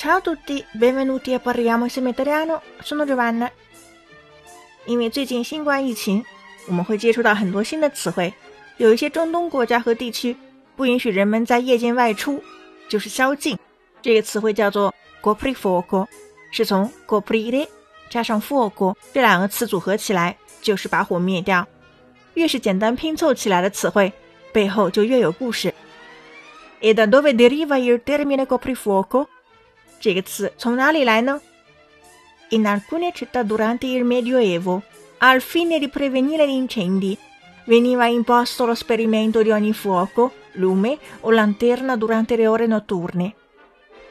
Ciao a tutti, benvenuti a parliamo insieme italiano. Sono Giovanna. 因为最近新冠疫情，我们会接触到很多新的词汇。有一些中东国家和地区不允许人们在夜间外出，就是宵禁。这个词汇叫做 “coprifuoco”，是从 “coprire” 加上 “fuoco” 这两个词组合起来，就是把火灭掉。越是简单拼凑起来的词汇，背后就越有故事。E da dove deriva il termine coprifuoco？这个词从哪里来呢？In alcune città durante il Medioevo, al fine di prevenire gli incendi, veniva imposto lo sperimento di ogni fuoco, lume o lanterna durante le ore notturne。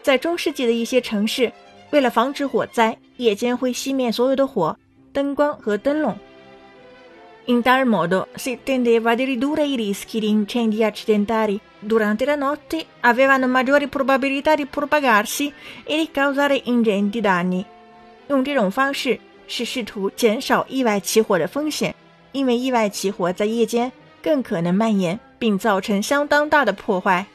在中世纪的一些城市，为了防止火灾，夜间会熄灭所有的火、灯光和灯笼。In tal modo si tendeva di ridurre i rischi di incendi accidentali durante la notte avevano maggiori probabilità di propagarsi e di causare ingenti danni。用这种方式是试图减少意外起火的风险，因为意外起火在夜间更可能蔓延并造成相当大的破坏。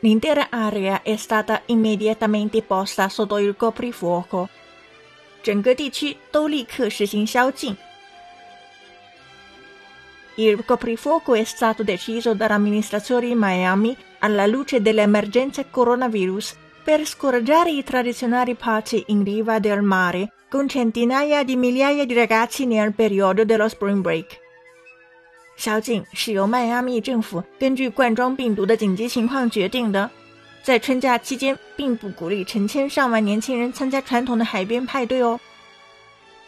L'intera area è stata immediatamente posta sotto il coprifuoco。整个地区都立刻实行宵禁。 Il coprifuoco è stato deciso dall'amministrazione di Miami alla luce dell'emergenza coronavirus per scoraggiare i tradizionali party in riva del mare con centinaia di migliaia di ragazzi nel periodo dello spring break。宵禁是由迈阿密政府根据冠状病毒的紧急情况决定的，在春假期间并不鼓励成千上万年轻人参加传统的海边派对哦。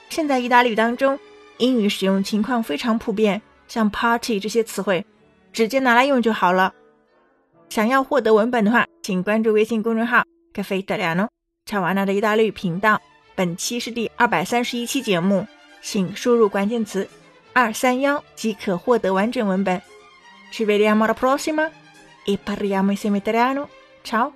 现在意大利语当中，英语使用情况非常普遍。 像 party 这些词汇，直接拿来用就好了。想要获得文本的话，请关注微信公众号“咖啡德里安诺”乔瓦纳的意大利语频道。本期是第二百三十一期节目，请输入关键词“二三幺”即可获得完整文本。Ci vediamo alla prossima e parliamo insieme italiano. Ciao.